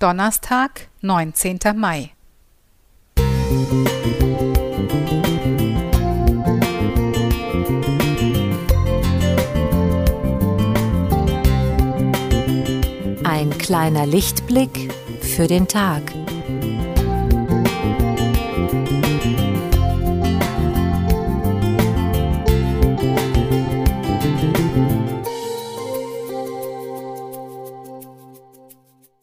Donnerstag, 19. Mai. Ein kleiner Lichtblick für den Tag.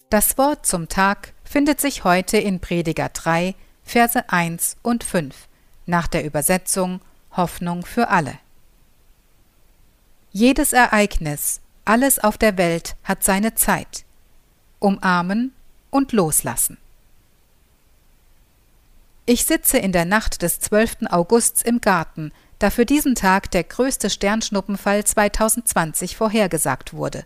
Das Wort zum Tag findet sich heute in Prediger 3, Verse 1 und 5 nach der Übersetzung Hoffnung für alle. Jedes Ereignis, alles auf der Welt hat seine Zeit. Umarmen und loslassen. Ich sitze in der Nacht des 12. Augusts im Garten, da für diesen Tag der größte Sternschnuppenfall 2020 vorhergesagt wurde.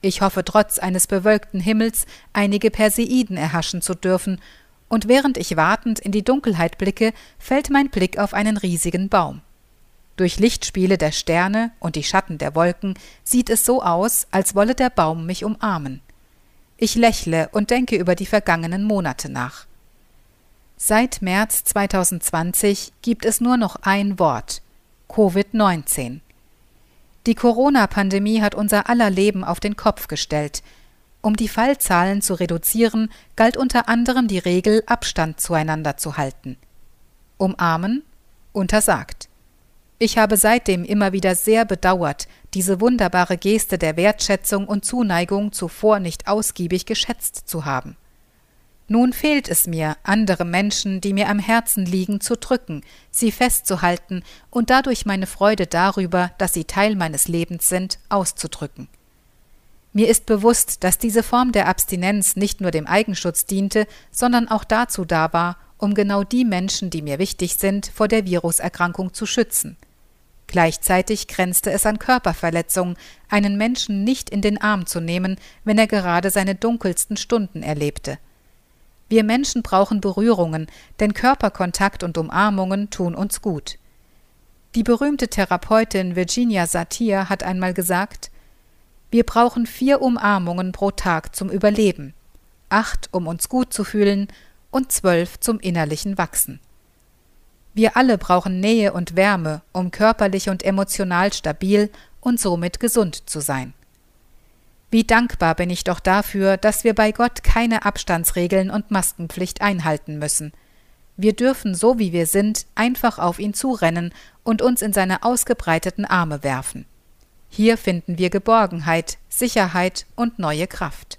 Ich hoffe trotz eines bewölkten Himmels einige Perseiden erhaschen zu dürfen, und während ich wartend in die Dunkelheit blicke, fällt mein Blick auf einen riesigen Baum. Durch Lichtspiele der Sterne und die Schatten der Wolken sieht es so aus, als wolle der Baum mich umarmen. Ich lächle und denke über die vergangenen Monate nach. Seit März 2020 gibt es nur noch ein Wort Covid-19. Die Corona-Pandemie hat unser aller Leben auf den Kopf gestellt. Um die Fallzahlen zu reduzieren, galt unter anderem die Regel, Abstand zueinander zu halten. Umarmen? Untersagt. Ich habe seitdem immer wieder sehr bedauert, diese wunderbare Geste der Wertschätzung und Zuneigung zuvor nicht ausgiebig geschätzt zu haben. Nun fehlt es mir, andere Menschen, die mir am Herzen liegen, zu drücken, sie festzuhalten und dadurch meine Freude darüber, dass sie Teil meines Lebens sind, auszudrücken. Mir ist bewusst, dass diese Form der Abstinenz nicht nur dem Eigenschutz diente, sondern auch dazu da war, um genau die Menschen, die mir wichtig sind, vor der Viruserkrankung zu schützen. Gleichzeitig grenzte es an Körperverletzung, einen Menschen nicht in den Arm zu nehmen, wenn er gerade seine dunkelsten Stunden erlebte. Wir Menschen brauchen Berührungen, denn Körperkontakt und Umarmungen tun uns gut. Die berühmte Therapeutin Virginia Satir hat einmal gesagt, wir brauchen vier Umarmungen pro Tag zum Überleben, acht, um uns gut zu fühlen, und zwölf zum innerlichen Wachsen. Wir alle brauchen Nähe und Wärme, um körperlich und emotional stabil und somit gesund zu sein. Wie dankbar bin ich doch dafür, dass wir bei Gott keine Abstandsregeln und Maskenpflicht einhalten müssen. Wir dürfen, so wie wir sind, einfach auf ihn zurennen und uns in seine ausgebreiteten Arme werfen. Hier finden wir Geborgenheit, Sicherheit und neue Kraft.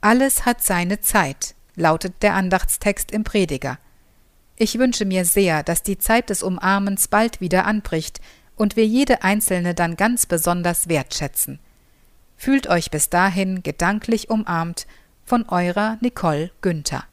Alles hat seine Zeit, lautet der Andachtstext im Prediger. Ich wünsche mir sehr, dass die Zeit des Umarmens bald wieder anbricht und wir jede einzelne dann ganz besonders wertschätzen. Fühlt euch bis dahin gedanklich umarmt von eurer Nicole Günther.